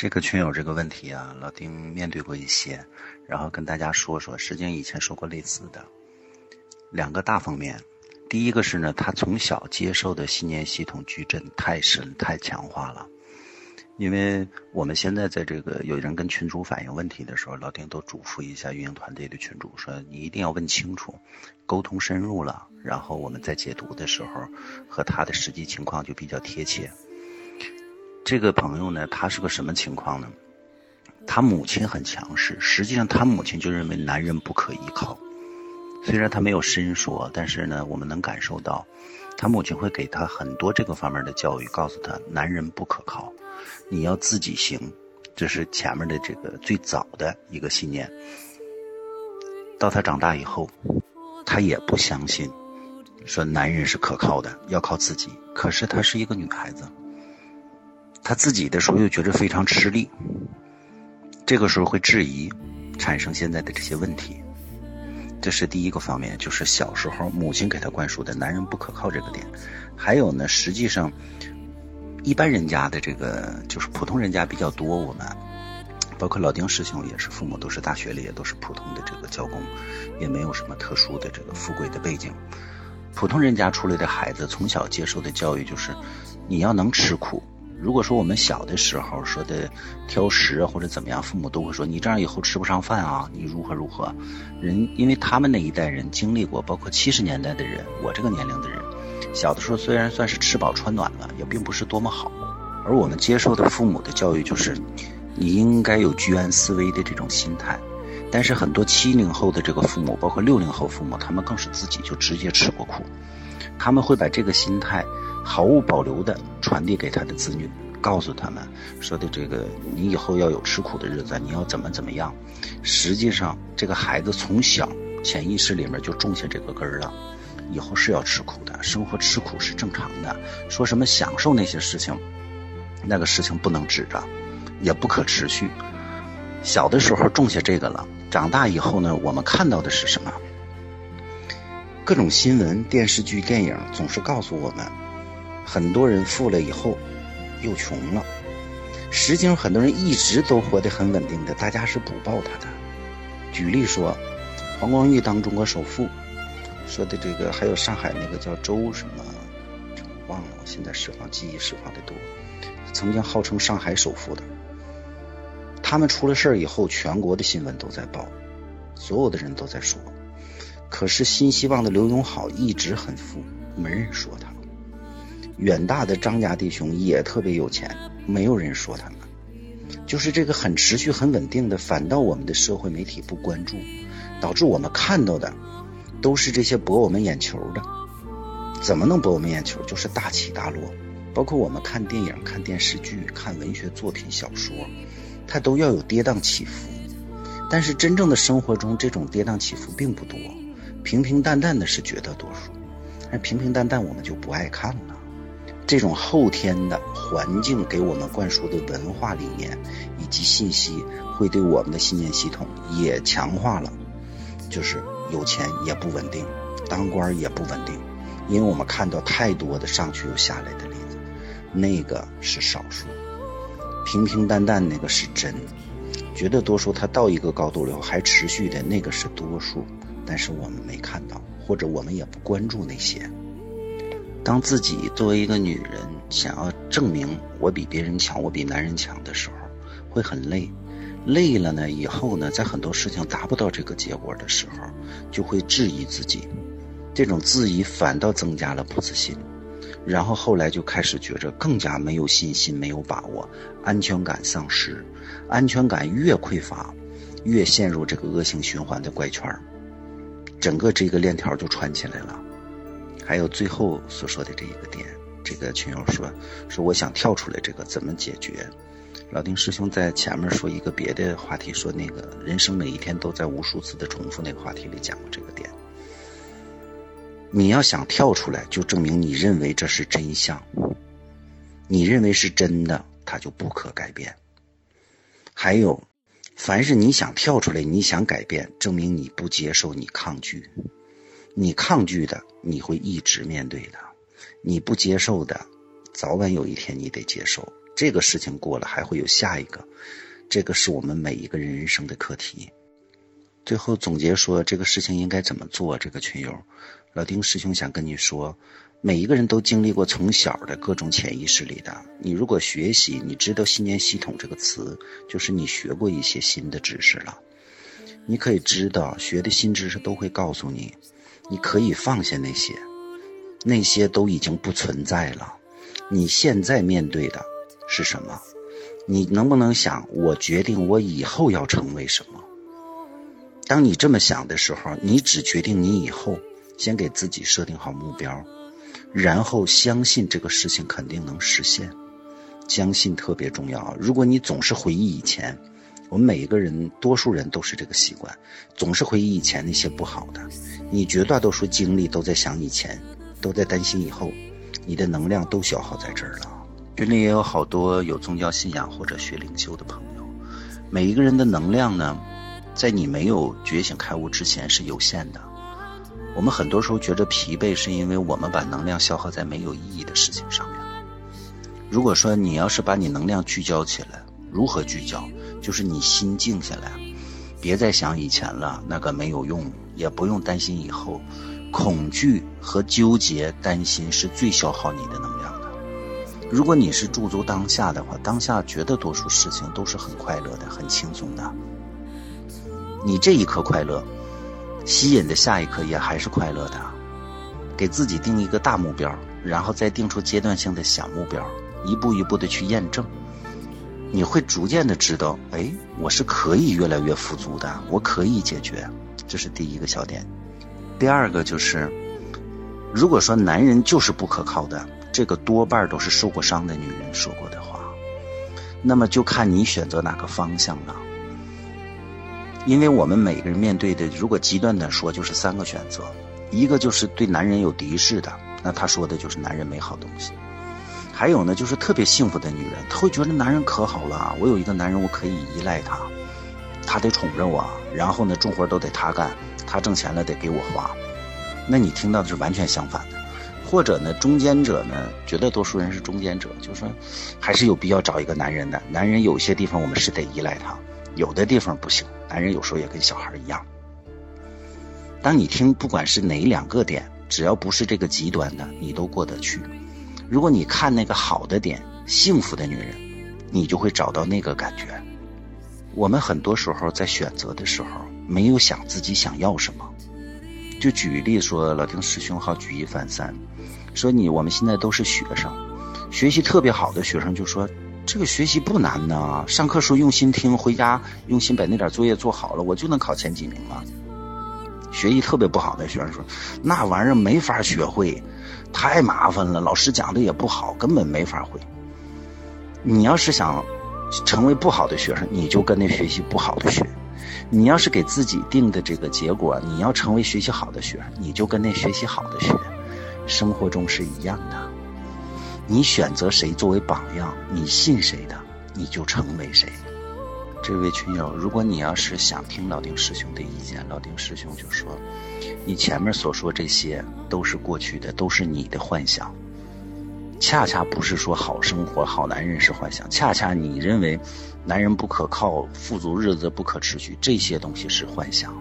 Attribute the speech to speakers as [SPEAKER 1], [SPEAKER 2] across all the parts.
[SPEAKER 1] 这个群友这个问题啊，老丁面对过一些，然后跟大家说说。实际上以前说过类似的两个大方面。第一个是呢，他从小接受的信念系统矩阵太深太强化了。因为我们现在在这个有人跟群主反映问题的时候，老丁都嘱咐一下运营团队的群主说：你一定要问清楚，沟通深入了，然后我们在解读的时候和他的实际情况就比较贴切。这个朋友呢，他是个什么情况呢？他母亲很强势，实际上他母亲就认为男人不可依靠。虽然他没有深说，但是呢，我们能感受到，他母亲会给他很多这个方面的教育，告诉他男人不可靠，你要自己行。这是前面的这个最早的一个信念。到他长大以后，他也不相信，说男人是可靠的，要靠自己。可是她是一个女孩子。他自己的时候又觉得非常吃力，这个时候会质疑，产生现在的这些问题。这是第一个方面，就是小时候母亲给他灌输的“男人不可靠”这个点。还有呢，实际上一般人家的这个就是普通人家比较多，我们包括老丁师兄也是，父母都是大学里，也都是普通的这个教工，也没有什么特殊的这个富贵的背景。普通人家出来的孩子，从小接受的教育就是你要能吃苦。如果说我们小的时候说的挑食或者怎么样，父母都会说你这样以后吃不上饭啊，你如何如何。人因为他们那一代人经历过，包括七十年代的人，我这个年龄的人，小的时候虽然算是吃饱穿暖了，也并不是多么好。而我们接受的父母的教育就是，你应该有居安思危的这种心态。但是很多七零后的这个父母，包括六零后父母，他们更是自己就直接吃过苦，他们会把这个心态。毫无保留地传递给他的子女，告诉他们说的这个，你以后要有吃苦的日子，你要怎么怎么样。实际上，这个孩子从小潜意识里面就种下这个根儿了，以后是要吃苦的，生活吃苦是正常的。说什么享受那些事情，那个事情不能指着，也不可持续。小的时候种下这个了，长大以后呢，我们看到的是什么？各种新闻、电视剧、电影总是告诉我们。很多人富了以后，又穷了。实际上，很多人一直都活得很稳定的，大家是不报他的。举例说，黄光裕当中国首富，说的这个，还有上海那个叫周什么，忘了，我现在释放记忆释放的多。曾经号称上海首富的，他们出了事儿以后，全国的新闻都在报，所有的人都在说。可是新希望的刘永好一直很富，没人说他。远大的张家弟兄也特别有钱，没有人说他们，就是这个很持续、很稳定的，反倒我们的社会媒体不关注，导致我们看到的都是这些博我们眼球的。怎么能博我们眼球？就是大起大落，包括我们看电影、看电视剧、看文学作品、小说，它都要有跌宕起伏。但是真正的生活中，这种跌宕起伏并不多，平平淡淡的是绝大多数。而平平淡淡，我们就不爱看了。这种后天的环境给我们灌输的文化理念以及信息，会对我们的信念系统也强化了。就是有钱也不稳定，当官也不稳定，因为我们看到太多的上去又下来的例子，那个是少数，平平淡淡那个是真，绝大多数他到一个高度了后还持续的那个是多数，但是我们没看到，或者我们也不关注那些。当自己作为一个女人想要证明我比别人强，我比男人强的时候，会很累。累了呢，以后呢，在很多事情达不到这个结果的时候，就会质疑自己。这种质疑反倒增加了不自信，然后后来就开始觉着更加没有信心、没有把握，安全感丧失。安全感越匮乏，越陷入这个恶性循环的怪圈整个这个链条就串起来了。还有最后所说的这一个点，这个群友说说我想跳出来，这个怎么解决？老丁师兄在前面说一个别的话题，说那个人生每一天都在无数次的重复那个话题里讲过这个点。你要想跳出来，就证明你认为这是真相，你认为是真的，它就不可改变。还有，凡是你想跳出来，你想改变，证明你不接受，你抗拒。你抗拒的，你会一直面对的；你不接受的，早晚有一天你得接受。这个事情过了，还会有下一个，这个是我们每一个人人生的课题。最后总结说，这个事情应该怎么做？这个群友，老丁师兄想跟你说，每一个人都经历过从小的各种潜意识里的。你如果学习，你知道信念系统这个词，就是你学过一些新的知识了。你可以知道，学的新知识都会告诉你，你可以放下那些，那些都已经不存在了。你现在面对的是什么？你能不能想，我决定我以后要成为什么？当你这么想的时候，你只决定你以后先给自己设定好目标，然后相信这个事情肯定能实现。相信特别重要。如果你总是回忆以前，我们每一个人，多数人都是这个习惯，总是回忆以前那些不好的。你绝大多数精力都在想以前，都在担心以后，你的能量都消耗在这儿了。群里也有好多有宗教信仰或者学灵修的朋友，每一个人的能量呢？在你没有觉醒开悟之前是有限的。我们很多时候觉着疲惫，是因为我们把能量消耗在没有意义的事情上面了。如果说你要是把你能量聚焦起来，如何聚焦？就是你心静下来，别再想以前了，那个没有用，也不用担心以后。恐惧和纠结、担心是最消耗你的能量的。如果你是驻足当下的话，当下绝大多数事情都是很快乐的、很轻松的。你这一刻快乐，吸引的下一刻也还是快乐的。给自己定一个大目标，然后再定出阶段性的小目标，一步一步的去验证，你会逐渐的知道，哎，我是可以越来越富足的，我可以解决。这是第一个小点。第二个就是，如果说男人就是不可靠的，这个多半都是受过伤的女人说过的话，那么就看你选择哪个方向了。因为我们每个人面对的，如果极端的说，就是三个选择：一个就是对男人有敌视的，那他说的就是男人没好东西；还有呢，就是特别幸福的女人，她会觉得男人可好了，我有一个男人，我可以依赖他，他得宠着我，然后呢，重活都得他干，他挣钱了得给我花。那你听到的是完全相反的，或者呢，中间者呢，绝大多数人是中间者，就是说，还是有必要找一个男人的。男人有些地方我们是得依赖他。有的地方不行，男人有时候也跟小孩一样。当你听，不管是哪两个点，只要不是这个极端的，你都过得去。如果你看那个好的点，幸福的女人，你就会找到那个感觉。我们很多时候在选择的时候，没有想自己想要什么。就举例说，老丁师兄好举一反三，说你我们现在都是学生，学习特别好的学生就说。这个学习不难呢，上课时候用心听，回家用心把那点作业做好了，我就能考前几名了。学习特别不好的学生说，那玩意儿没法学会，太麻烦了，老师讲的也不好，根本没法会。你要是想成为不好的学生，你就跟那学习不好的学；你要是给自己定的这个结果，你要成为学习好的学生，你就跟那学习好的学。生活中是一样的。你选择谁作为榜样，你信谁的，你就成为谁。这位群友，如果你要是想听老丁师兄的意见，老丁师兄就说：你前面所说这些都是过去的，都是你的幻想。恰恰不是说好生活、好男人是幻想，恰恰你认为男人不可靠、富足日子不可持续，这些东西是幻想。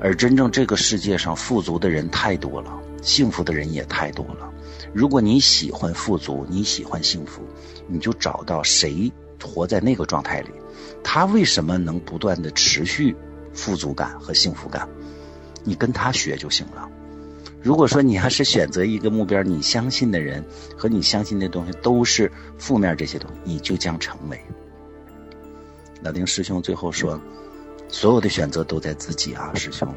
[SPEAKER 1] 而真正这个世界上富足的人太多了，幸福的人也太多了。如果你喜欢富足，你喜欢幸福，你就找到谁活在那个状态里，他为什么能不断的持续富足感和幸福感，你跟他学就行了。如果说你要是选择一个目标，你相信的人和你相信的东西都是负面这些东西，你就将成为。老丁师兄最后说，所有的选择都在自己啊，师兄，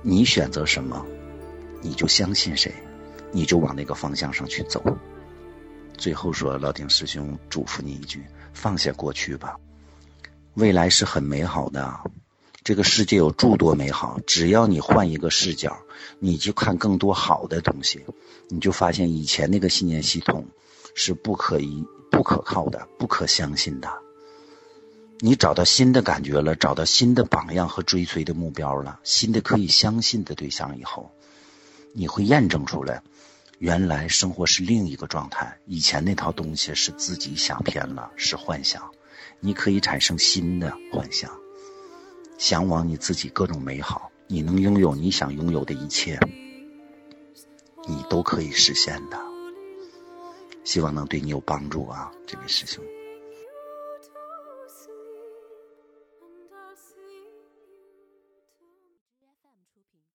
[SPEAKER 1] 你选择什么，你就相信谁。你就往那个方向上去走。最后说，老丁师兄嘱咐你一句：放下过去吧，未来是很美好的。这个世界有诸多美好，只要你换一个视角，你就看更多好的东西，你就发现以前那个信念系统是不可以、不可靠的、不可相信的。你找到新的感觉了，找到新的榜样和追随的目标了，新的可以相信的对象以后，你会验证出来。原来生活是另一个状态，以前那套东西是自己想偏了，是幻想。你可以产生新的幻想，向往你自己各种美好，你能拥有你想拥有的一切，你都可以实现的。希望能对你有帮助啊，这位师兄。